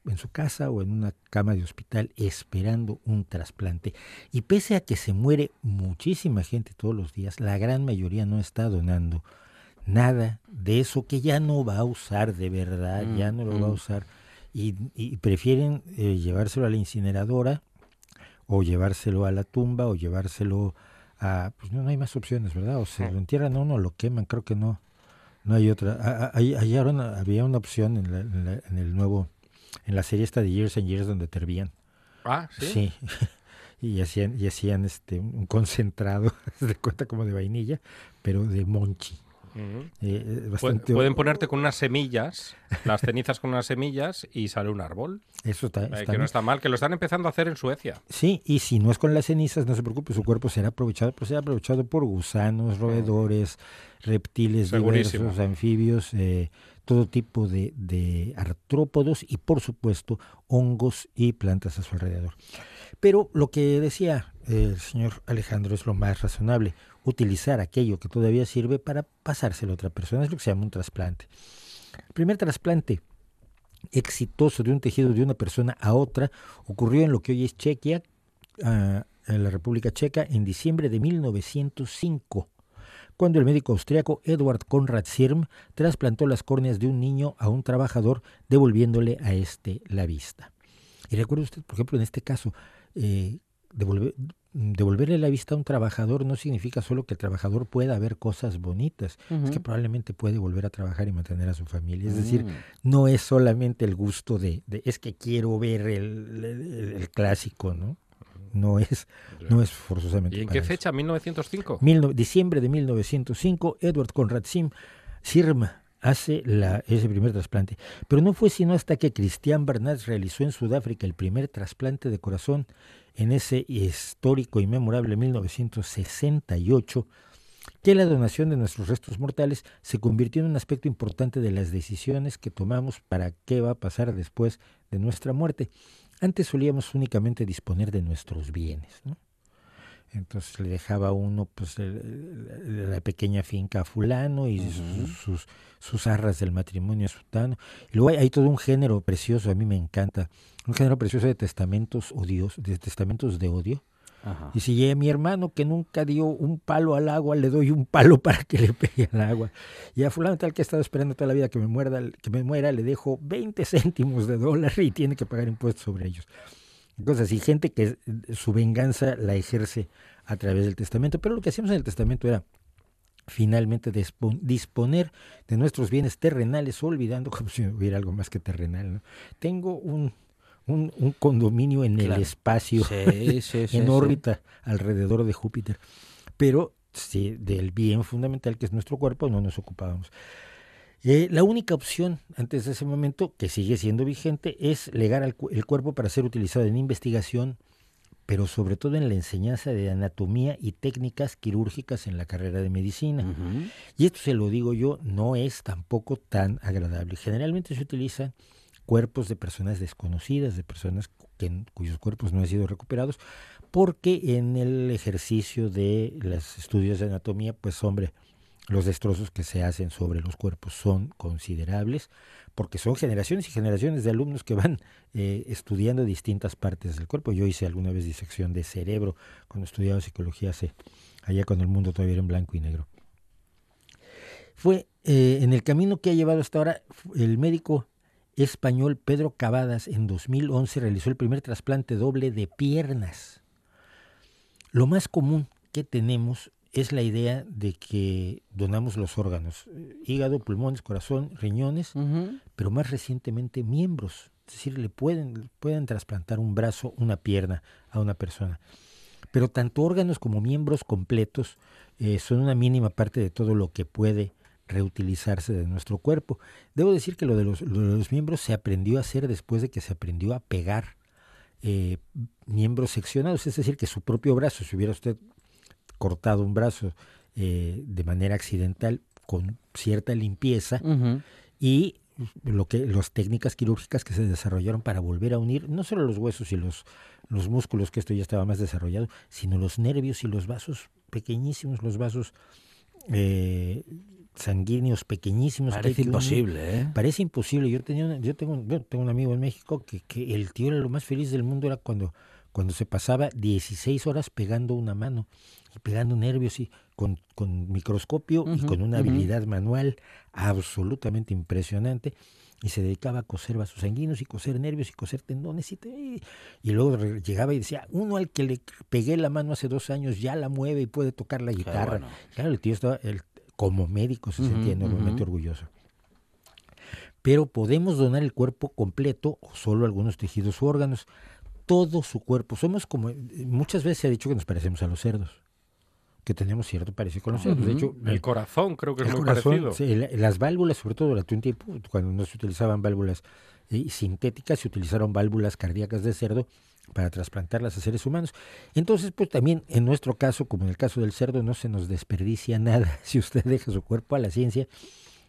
en su casa o en una cama de hospital esperando un trasplante. Y pese a que se muere muchísima gente todos los días, la gran mayoría no está donando nada de eso que ya no va a usar de verdad, ya no lo va a usar. Y, y prefieren eh, llevárselo a la incineradora o llevárselo a la tumba o llevárselo a... Pues no, no hay más opciones, ¿verdad? O se lo entierran a uno o lo queman, creo que no. No hay otra. A- a- ahí- ahí ahora una- había una opción en, la- en la- en el nuevo, en la serie esta de Years and Years donde te hervían. Ah, sí. Sí. y hacían, y hacían este un concentrado, de cuenta como de vainilla, pero de monchi. Eh, eh, bastante, Pueden ponerte con unas semillas, las cenizas con unas semillas y sale un árbol. Eso está, Eh, está que no está mal, que lo están empezando a hacer en Suecia. Sí, y si no es con las cenizas, no se preocupe, su cuerpo será aprovechado, pues será aprovechado por gusanos, roedores, reptiles Segurísimo. diversos, anfibios, eh, todo tipo de, de artrópodos y por supuesto hongos y plantas a su alrededor. Pero lo que decía el señor Alejandro es lo más razonable, utilizar aquello que todavía sirve para pasárselo a otra persona, es lo que se llama un trasplante. El primer trasplante exitoso de un tejido de una persona a otra ocurrió en lo que hoy es Chequia, ah, en la República Checa, en diciembre de 1905, cuando el médico austriaco Edward Konrad Sirm trasplantó las córneas de un niño a un trabajador, devolviéndole a este la vista. Y recuerde usted, por ejemplo, en este caso, eh, devolver- devolverle la vista a un trabajador no significa solo que el trabajador pueda ver cosas bonitas, es que probablemente puede volver a trabajar y mantener a su familia. Es decir, no es solamente el gusto de, de- es que quiero ver el, el- el clásico, ¿no? No es, no es forzosamente. ¿Y en para qué eso. fecha? ¿1905? Mil no- diciembre de 1905, Edward Conrad Sim, Sirm hace la, ese primer trasplante. Pero no fue sino hasta que Christian Barnard realizó en Sudáfrica el primer trasplante de corazón en ese histórico y memorable 1968 que la donación de nuestros restos mortales se convirtió en un aspecto importante de las decisiones que tomamos para qué va a pasar después de nuestra muerte. Antes solíamos únicamente disponer de nuestros bienes. Entonces le dejaba uno pues el- la pequeña finca a fulano y sus, sus, sus arras del matrimonio a sutano. Y luego hay, hay todo un género precioso, a mí me encanta, un género precioso de testamentos odios, de testamentos de odio. Ajá. Y si a mi hermano que nunca dio un palo al agua, le doy un palo para que le pegue al agua. Y a fulano tal que ha estado esperando toda la vida que me, muerda, que me muera, le dejo 20 céntimos de dólar y tiene que pagar impuestos sobre ellos. Cosas así, gente que eh, su venganza la ejerce a través del testamento. Pero lo que hacíamos en el testamento era finalmente dispo- disponer de nuestros bienes terrenales, olvidando como si hubiera algo más que terrenal. ¿no? Tengo un, un, un condominio en Claro. el espacio, Sí, sí, sí, en órbita alrededor de Júpiter. Pero sí, del bien fundamental que es nuestro cuerpo no nos ocupábamos. Eh, la única opción antes de ese momento, que sigue siendo vigente, es legar al el cuerpo para ser utilizado en investigación, pero sobre todo en la enseñanza de anatomía y técnicas quirúrgicas en la carrera de medicina. Y esto se lo digo yo, no es tampoco tan agradable. Generalmente se utilizan cuerpos de personas desconocidas, de personas que- cuyos cuerpos no han sido recuperados, porque en el ejercicio de los estudios de anatomía, pues hombre, los destrozos que se hacen sobre los cuerpos son considerables, porque son generaciones y generaciones de alumnos que van eh, estudiando distintas partes del cuerpo. Yo hice alguna vez disección de cerebro cuando estudiaba psicología hace, allá cuando el mundo todavía era en blanco y negro fue eh, en el camino que ha llevado hasta ahora el médico español Pedro Cavadas en 2011 realizó el primer trasplante doble de piernas. Lo más común que tenemos es la idea de que donamos los órganos, eh, hígado, pulmones, corazón, riñones, pero más recientemente miembros. Es decir, le pueden, pueden trasplantar un brazo, una pierna a una persona. Pero tanto órganos como miembros completos eh, son una mínima parte de todo lo que puede reutilizarse de nuestro cuerpo. Debo decir que lo de los, lo de los miembros se aprendió a hacer después de que se aprendió a pegar eh, miembros seccionados, es decir, que su propio brazo, si hubiera usted cortado un brazo eh, de manera accidental con cierta limpieza, y lo que las técnicas quirúrgicas que se desarrollaron para volver a unir no solo los huesos y los, los músculos, que esto ya estaba más desarrollado, sino los nervios y los vasos pequeñísimos, los vasos eh, sanguíneos pequeñísimos. Parece que imposible, ¿eh? Parece imposible. Yo tenía una- yo tengo, un- yo tengo un amigo en México que, que el tío era lo más feliz del mundo era cuando, cuando se pasaba 16 horas pegando una mano y pegando nervios y con, con microscopio y con una habilidad manual absolutamente impresionante y se dedicaba a coser vasos sanguíneos y coser nervios y coser tendones y, te- y luego llegaba y decía, uno al que le pegué la mano hace dos años ya la mueve y puede tocar la guitarra. bueno. Claro, el tío estaba, el- como médico se sentía enormemente orgulloso. Pero podemos donar el cuerpo completo o solo algunos tejidos u órganos, todo su cuerpo. Somos como, muchas veces se ha dicho que nos parecemos a los cerdos, que tenemos cierto parecido con los cerdos. De hecho, El corazón creo que es muy corazón, parecido. sí, la- las válvulas, sobre todo durante un tiempo, cuando no se utilizaban válvulas eh, sintéticas, se utilizaron válvulas cardíacas de cerdo para trasplantarlas a seres humanos. Entonces, pues también en nuestro caso, como en el caso del cerdo, no se nos desperdicia nada. Si usted deja su cuerpo a la ciencia,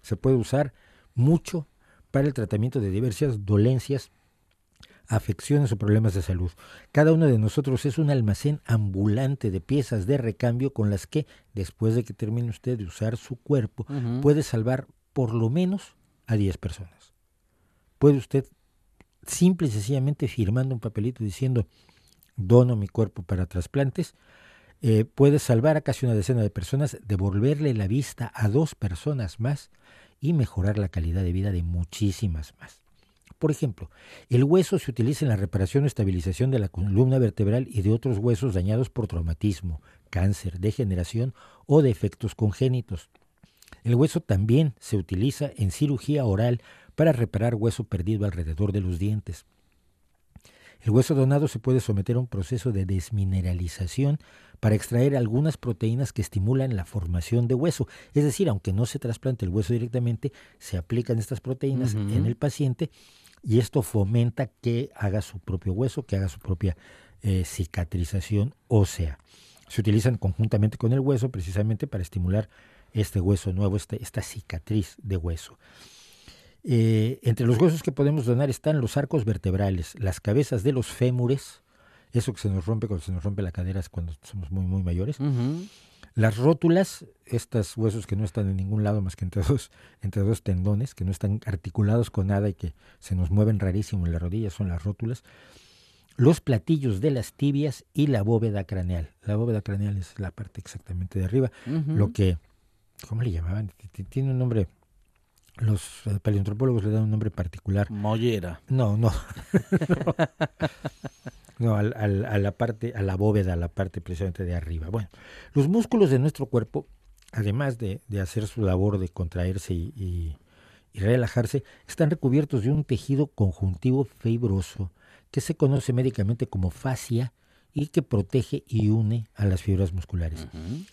se puede usar mucho para el tratamiento de diversas dolencias, afecciones o problemas de salud. Cada uno de nosotros es un almacén ambulante de piezas de recambio con las que, después de que termine usted de usar su cuerpo, puede salvar por lo menos a 10 personas. Puede usted simple y sencillamente firmando un papelito diciendo dono mi cuerpo para trasplantes, eh, puede salvar a casi una decena de personas, devolverle la vista a dos personas más y mejorar la calidad de vida de muchísimas más. Por ejemplo, el hueso se utiliza en la reparación o estabilización de la columna vertebral y de otros huesos dañados por traumatismo, cáncer, degeneración o defectos congénitos. El hueso también se utiliza en cirugía oral para reparar hueso perdido alrededor de los dientes. El hueso donado se puede someter a un proceso de desmineralización para extraer algunas proteínas que estimulan la formación de hueso. Es decir, aunque no se trasplante el hueso directamente, se aplican estas proteínas en el paciente y esto fomenta que haga su propio hueso, que haga su propia eh, cicatrización ósea. Se utilizan conjuntamente con el hueso precisamente para estimular este hueso nuevo, este- esta cicatriz de hueso. Eh, entre los huesos que podemos donar están los arcos vertebrales, las cabezas de los fémures, eso que se nos rompe cuando se nos rompe la cadera es cuando somos muy, muy mayores. Las rótulas, estos huesos que no están en ningún lado más que entre dos, entre dos tendones, que no están articulados con nada y que se nos mueven rarísimo en la rodilla, son las rótulas. Los platillos de las tibias y la bóveda craneal. La bóveda craneal es la parte exactamente de arriba. Lo que, ¿cómo le llamaban? Tiene un nombre, los eh, paleontropólogos le dan un nombre particular. Mollera. No, no. no, al- al- a la parte, a la bóveda, a la parte precisamente de arriba. Bueno, los músculos de nuestro cuerpo, además de, de hacer su labor de contraerse y, y- y relajarse, están recubiertos de un tejido conjuntivo fibroso que se conoce médicamente como fascia y que protege y une a las fibras musculares.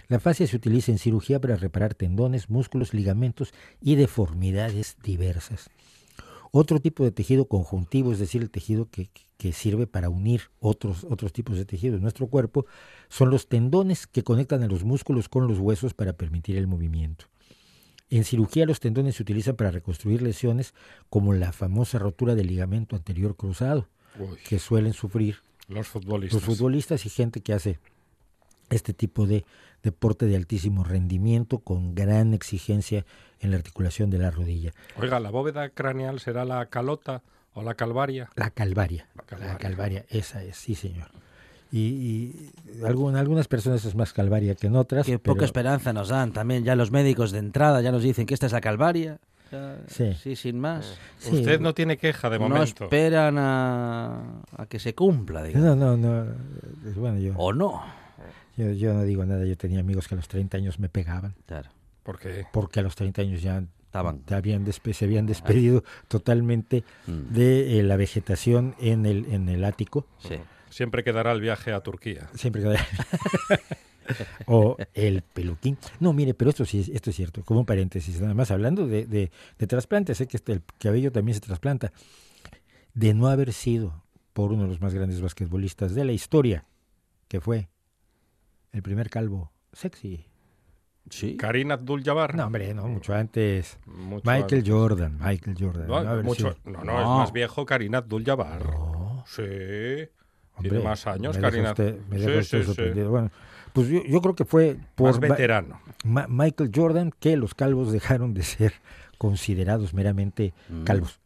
La fascia se utiliza en cirugía para reparar tendones, músculos, ligamentos y deformidades diversas. Otro tipo de tejido conjuntivo, es decir, el tejido que, que sirve para unir otros, otros tipos de tejido en nuestro cuerpo, son los tendones que conectan a los músculos con los huesos para permitir el movimiento. En cirugía los tendones se utilizan para reconstruir lesiones como la famosa rotura del ligamento anterior cruzado, Uy, que suelen sufrir los futbolistas. los futbolistas y gente que hace este tipo de deporte de altísimo rendimiento con gran exigencia en la articulación de la rodilla. Oiga, ¿la bóveda craneal será la calota o la calvaria? La calvaria, La la calvaria. calvaria, esa es, sí señor. Y, y algún- algunas personas es más calvaria que en otras. Qué pero- poca esperanza nos dan también ya los médicos de entrada, ya nos dicen que esta es la calvaria. Sí. sí, sin más. Sí. Usted no tiene queja de No momento. esperan a, a que se cumpla, digamos. No, no, no. Bueno, yo, O no. Yo, yo no digo nada. Yo tenía amigos que a los 30 años me pegaban, Claro. Porque porque a los 30 años ya Estaban. te habían despe- se habían despedido totalmente Mm. de eh, la vegetación en el, en el ático. Sí. siempre quedará el viaje a Turquía. Siempre que- o el peluquín. No, mire, pero esto sí es, esto es cierto, como un paréntesis, nada más hablando de, de, de trasplantes, sé que este, el cabello también se trasplanta. De no haber sido por uno de los más grandes basquetbolistas de la historia, que fue el primer calvo sexy. Sí. Karim Abdul-Jabbar. No, hombre, no, mucho antes. Mucho Michael antes. Jordan, Michael Jordan. No, no mucho- no, no, No. es más viejo Karim Abdul-Jabbar. No. Sí. Tiene más años, me Karina. usted- me Sí, usted sorprendido. Bueno, pues yo, yo creo que fue por Más veterano. Ma- Michael Jordan que los calvos dejaron de ser considerados meramente Mm. calvos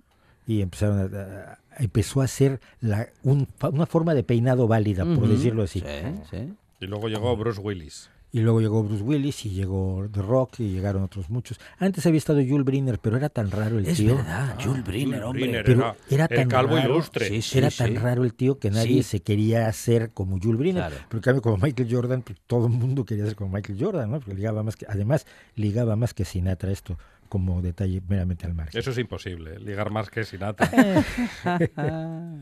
y empezaron a, a- empezó a ser la, un- una forma de peinado válida, por decirlo así. Sí, sí. Y luego llegó Bruce Willis. Y luego llegó Bruce Willis y llegó The Rock y llegaron otros muchos. Antes había estado Jules Briner, pero era tan raro el Es tío. verdad, Jules Briner, Jules hombre. Briner Pero era, era el tan calvo raro. ilustre. Sí, sí, era sí. tan raro el tío que nadie Sí. se quería hacer como Jules Briner. Claro. Pero en cambio, como Michael Jordan, pues, todo el mundo quería ser como Michael Jordan, ¿no? Porque ligaba más que, además, ligaba más que Sinatra esto, como detalle meramente al margen. Eso es imposible, ligar más que Sinatra.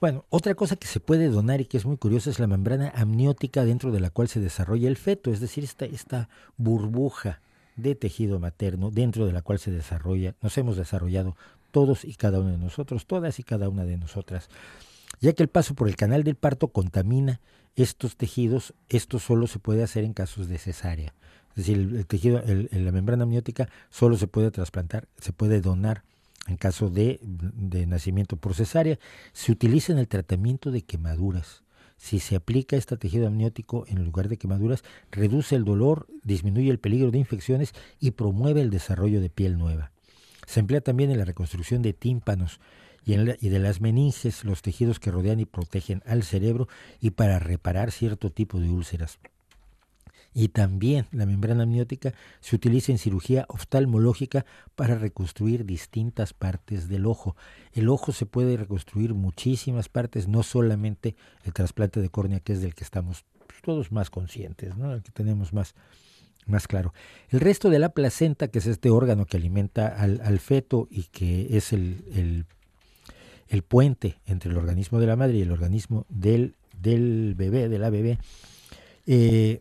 Bueno, otra cosa que se puede donar y que es muy curiosa es la membrana amniótica dentro de la cual se desarrolla el feto, es decir, esta, esta burbuja de tejido materno dentro de la cual se desarrolla, nos hemos desarrollado todos y cada uno de nosotros, todas y cada una de nosotras. Ya que el paso por el canal del parto contamina estos tejidos, esto solo se puede hacer en casos de cesárea. Es decir, el, tejido, el- la membrana amniótica solo se puede trasplantar, se puede donar en caso de, de nacimiento por cesárea. Se utiliza en el tratamiento de quemaduras. Si se aplica este tejido amniótico en lugar de quemaduras, reduce el dolor, disminuye el peligro de infecciones y promueve el desarrollo de piel nueva. Se emplea también en la reconstrucción de tímpanos y, y de las meninges, los tejidos que rodean y protegen al cerebro, y para reparar cierto tipo de úlceras. Y también la membrana amniótica se utiliza en cirugía oftalmológica para reconstruir distintas partes del ojo. El ojo se puede reconstruir muchísimas partes, no solamente el trasplante de córnea, que es del que estamos pues, todos más conscientes, ¿no? el que tenemos más, más claro. El resto de la placenta, que es este órgano que alimenta al, al feto y que es el, el, el puente entre el organismo de la madre y el organismo del, del bebé, de la bebé, eh,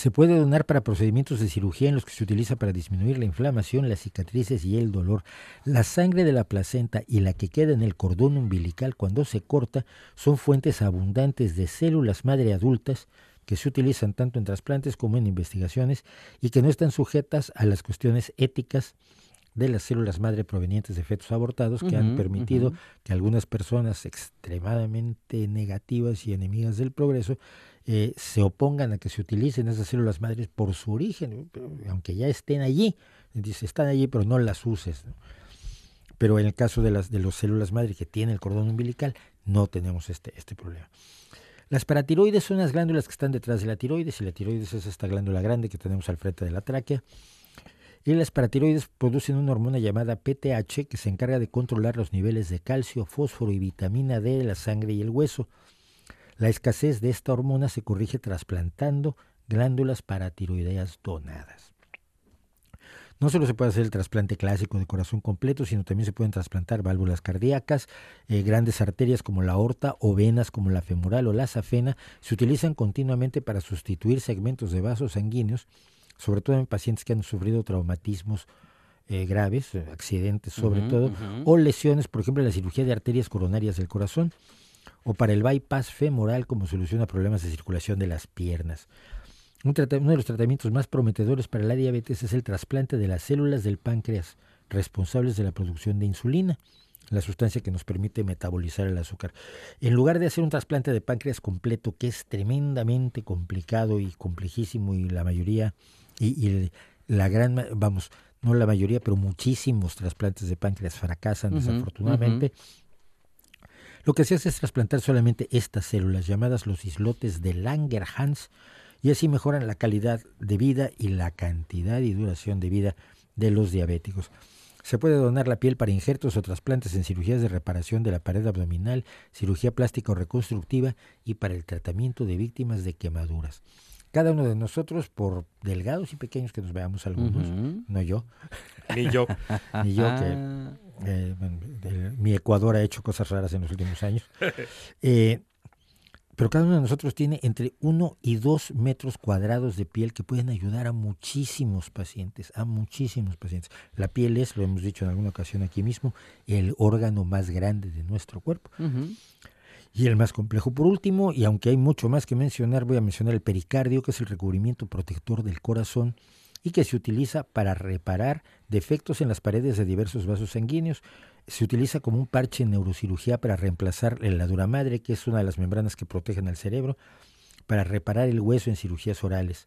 se puede donar para procedimientos de cirugía en los que se utiliza para disminuir la inflamación, las cicatrices y el dolor. La sangre de la placenta y la que queda en el cordón umbilical cuando se corta son fuentes abundantes de células madre adultas que se utilizan tanto en trasplantes como en investigaciones y que no están sujetas a las cuestiones éticas de las células madre provenientes de fetos abortados que han permitido que algunas personas extremadamente negativas y enemigas del progreso eh, se opongan a que se utilicen esas células madres por su origen, aunque ya estén allí, dice, están allí pero no las uses. ¿no? Pero en el caso de las de las células madre que tiene el cordón umbilical, no tenemos este, este problema. Las paratiroides son las glándulas que están detrás de la tiroides y la tiroides es esta glándula grande que tenemos al frente de la tráquea. Y las paratiroides producen una hormona llamada PTH que se encarga de controlar los niveles de calcio, fósforo y vitamina D de la sangre y el hueso. La escasez de esta hormona se corrige trasplantando glándulas paratiroideas donadas. No solo se puede hacer el trasplante clásico de corazón completo, sino también se pueden trasplantar válvulas cardíacas, eh, grandes arterias como la aorta o venas como la femoral o la safena. Se utilizan continuamente para sustituir segmentos de vasos sanguíneos, sobre todo en pacientes que han sufrido traumatismos eh, graves, eh, accidentes sobre todo, o lesiones, por ejemplo, la cirugía de arterias coronarias del corazón, o para el bypass femoral como solución a problemas de circulación de las piernas. Un uno de los tratamientos más prometedores para la diabetes es el trasplante de las células del páncreas responsables de la producción de insulina, la sustancia que nos permite metabolizar el azúcar. En lugar de hacer un trasplante de páncreas completo, que es tremendamente complicado y complejísimo, y la mayoría, y, la gran, vamos, no la mayoría, pero muchísimos trasplantes de páncreas fracasan desafortunadamente. Lo que se hace es trasplantar solamente estas células llamadas los islotes de Langerhans y así mejoran la calidad de vida y la cantidad y duración de vida de los diabéticos. Se puede donar la piel para injertos o trasplantes en cirugías de reparación de la pared abdominal, cirugía plástica o reconstructiva y para el tratamiento de víctimas de quemaduras. Cada uno de nosotros, por delgados y pequeños que nos veamos algunos, no yo, Ni yo. ni yo que Ah, eh, el- mi Ecuador ha hecho cosas raras en los últimos años. Eh, pero cada uno de nosotros tiene entre 1 y 2 metros cuadrados de piel que pueden ayudar a muchísimos pacientes, a muchísimos pacientes. La piel es, lo hemos dicho en alguna ocasión aquí mismo, el órgano más grande de nuestro cuerpo ujú. Y el más complejo. Por último, y aunque hay mucho más que mencionar, voy a mencionar el pericardio, que es el recubrimiento protector del corazón y que se utiliza para reparar defectos en las paredes de diversos vasos sanguíneos. se utiliza como un parche en neurocirugía para reemplazar la dura madre, que es una de las membranas que protegen al cerebro, para reparar el hueso en cirugías orales.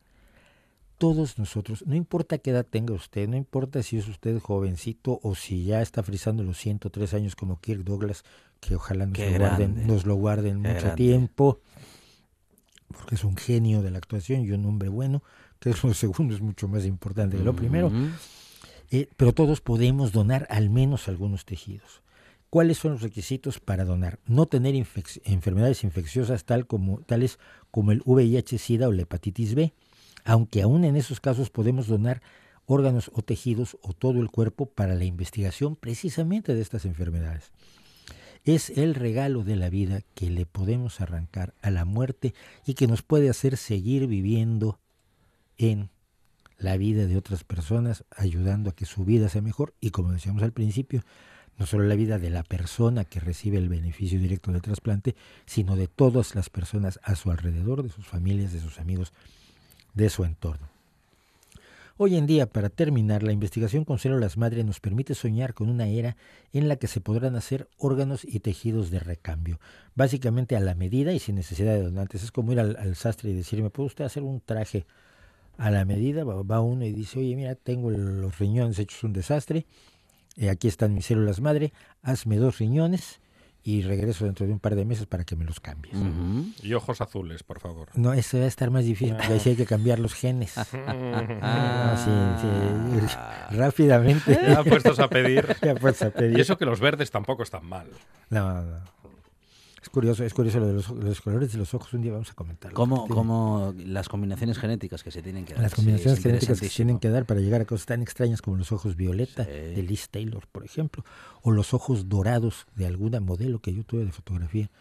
Todos nosotros, no importa qué edad tenga usted, no importa si es usted jovencito o si ya está frisando los 103 años como Kirk Douglas, que ojalá nos, lo guarden, grande. nos lo guarden Qué mucho grande. tiempo, porque es un genio de la actuación y un hombre bueno, que es lo segundo es mucho más importante que lo primero. Eh, pero todos podemos donar al menos algunos tejidos. ¿Cuáles son los requisitos para donar? No tener infec- enfermedades infecciosas tal como, tales como el VIH, SIDA o la hepatitis B, aunque aún en esos casos podemos donar órganos o tejidos o todo el cuerpo para la investigación precisamente de estas enfermedades. Es el regalo de la vida que le podemos arrancar a la muerte y que nos puede hacer seguir viviendo en la vida de otras personas, ayudando a que su vida sea mejor y como decíamos al principio, no solo la vida de la persona que recibe el beneficio directo del trasplante, sino de todas las personas a su alrededor, de sus familias, de sus amigos, de su entorno. Hoy en día, para terminar, la investigación con células madre nos permite soñar con una era en la que se podrán hacer órganos y tejidos de recambio, básicamente a la medida y sin necesidad de donantes. Es como ir al, al sastre y decir, ¿me puede usted hacer un traje a la medida? Va, va uno y dice, oye, mira, tengo los riñones hechos un desastre, eh, aquí están mis células madre, hazme dos riñones y regreso dentro de un par de meses para que me los cambies. Y ojos azules, por favor. No, eso va a estar más difícil porque ahí sí hay que cambiar los genes. Ah, sí, sí. Rápidamente. Ya puestos a pedir. Ya puestos a pedir. Y eso que los verdes tampoco están mal. No, no. Curioso, es curioso lo de los, los colores de los ojos. Un día vamos a comentarlo. Como, como las combinaciones genéticas que se tienen que dar. Las combinaciones es genéticas que se tienen que dar para llegar a cosas tan extrañas como los ojos violeta Sí. de Liz Taylor, por ejemplo, o los ojos dorados de alguna modelo que yo tuve de fotografía.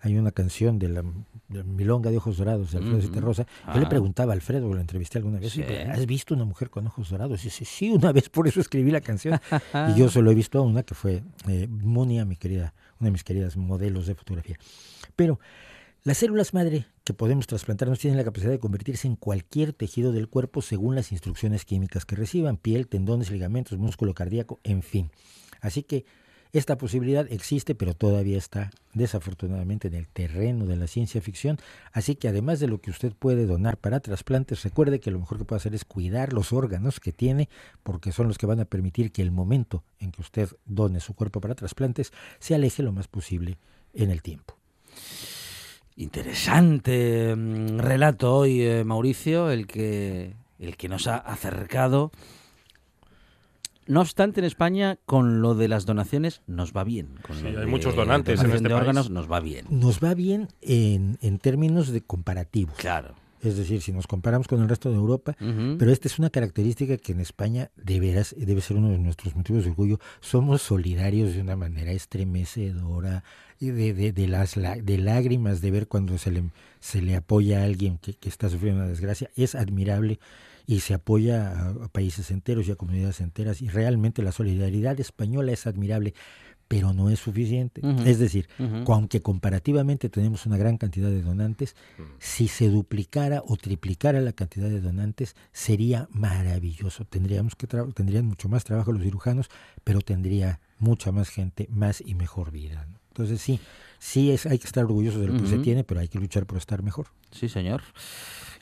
Hay una canción de la, de Milonga de Ojos Dorados de Alfredo Ujú. Citarrosa. Yo le Ah. preguntaba a Alfredo, lo entrevisté alguna vez, Sí. "Oye, ¿has visto una mujer con ojos dorados? Y dice, sí, una vez, por eso escribí la canción. y yo solo he visto a una que fue eh, Monia, mi querida, una de mis queridas modelos de fotografía. Pero las células madre que podemos trasplantarnos tienen la capacidad de convertirse en cualquier tejido del cuerpo según las instrucciones químicas que reciban, piel, tendones, ligamentos, músculo cardíaco, en fin. Así que esta posibilidad existe, pero todavía está desafortunadamente en el terreno de la ciencia ficción. Así que además de lo que usted puede donar para trasplantes, recuerde que lo mejor que puede hacer es cuidar los órganos que tiene, porque son los que van a permitir que el momento en que usted done su cuerpo para trasplantes se aleje lo más posible en el tiempo. Interesante mm, relato hoy, eh, Mauricio, el que, el que nos ha acercado. No obstante, en España, con lo de las donaciones nos va bien. Con Sí, lo hay de muchos donantes en este de país. órganos nos va bien. Nos va bien en, en términos de comparativos. Claro. Es decir, si nos comparamos con el resto de Europa, pero esta es una característica que en España de veras debe ser uno de nuestros motivos de orgullo. Somos solidarios de una manera estremecedora, y de, de, de las la- de lágrimas de ver cuando se le, se le apoya a alguien que, que está sufriendo una desgracia. Es admirable y se apoya a, países enteros y a comunidades enteras. Y realmente la solidaridad española es admirable, pero no es suficiente. Es decir, aunque comparativamente tenemos una gran cantidad de donantes, si se duplicara o triplicara la cantidad de donantes, sería maravilloso. Tendríamos que tendrían mucho más trabajo los cirujanos, pero tendría mucha más gente, más y mejor vida. ¿no? Entonces sí, sí es, hay que estar orgullosos de lo que se tiene, pero hay que luchar por estar mejor. Sí, señor.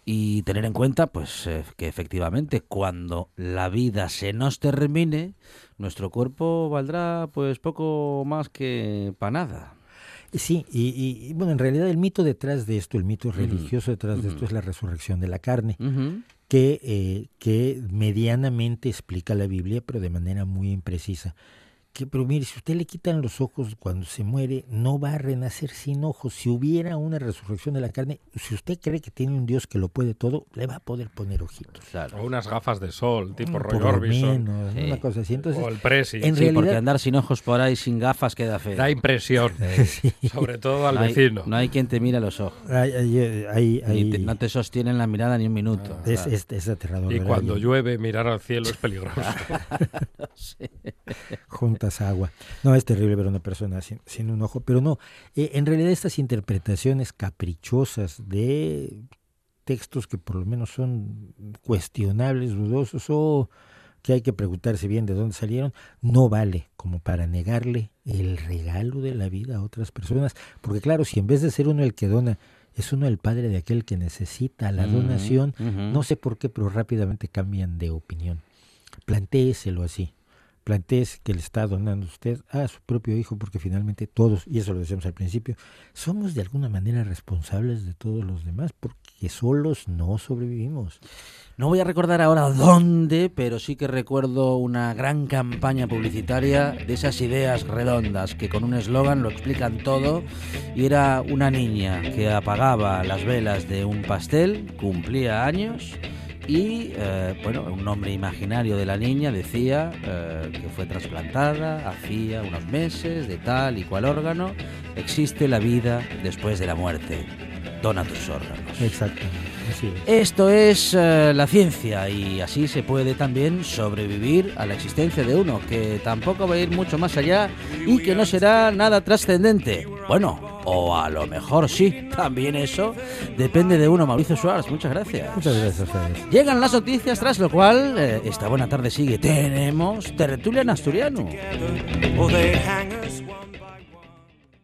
Y tener en cuenta, pues, eh, que efectivamente, cuando la vida se nos termine, nuestro cuerpo valdrá, pues, poco más que para nada. Sí, y, y- y, bueno, en realidad el mito detrás de esto, el mito religioso detrás de esto es la resurrección de la carne. Que, eh, que medianamente explica la Biblia, pero de manera muy imprecisa. Que, pero mire, si usted le quitan los ojos cuando se muere, no va a renacer sin ojos. Si hubiera una resurrección de la carne, si usted cree que tiene un Dios que lo puede todo, le va a poder poner ojitos. Claro. O unas gafas de sol, tipo Por Roy Orbison. menos, Sí. una cosa así. Entonces, o el Presi. en Sí, porque realidad- andar sin ojos por ahí, sin gafas, queda feo. Da impresión. sí, Sobre todo al no, hay, vecino. no hay quien te mire a los ojos. hay- hay- hay- Ni hay- te- no te sostienen la mirada ni un minuto. es, Claro. es- es aterrador. Y cuando llueve, mirar al cielo es peligroso. juntas agua. No, es terrible ver a una persona sin, sin un ojo, pero no. eh, en realidad estas interpretaciones caprichosas de textos que por lo menos son cuestionables, dudosos o que hay que preguntarse bien de dónde salieron, no vale como para negarle el regalo de la vida a otras personas. Porque claro, si en vez de ser uno el que dona, es uno el padre de aquel que necesita la donación, no sé por qué, pero rápidamente cambian de opinión. Plantéeselo así. Plantees que le está donando usted a su propio hijo, porque finalmente todos, y eso lo decíamos al principio, somos de alguna manera responsables de todos los demás, porque solos no sobrevivimos. No voy a recordar ahora dónde, pero sí que recuerdo una gran campaña publicitaria de esas ideas redondas que con un eslogan lo explican todo y era una niña que apagaba las velas de un pastel, cumplía años y, eh, bueno, un nombre imaginario de la niña decía eh, que fue trasplantada hacía unos meses de tal y cual órgano. Existe la vida después de la muerte. Dona tus órganos. Exactamente, así es. Esto es eh, la ciencia y así se puede también sobrevivir a la existencia de uno, que tampoco va a ir mucho más allá y que no será nada trascendente. Bueno, o a lo mejor sí, también eso depende de uno. Mauricio Suárez, muchas gracias. Muchas gracias a ustedes. Llegan las noticias, tras lo cual eh, esta buena tarde sigue. Tenemos tertulia en asturiano.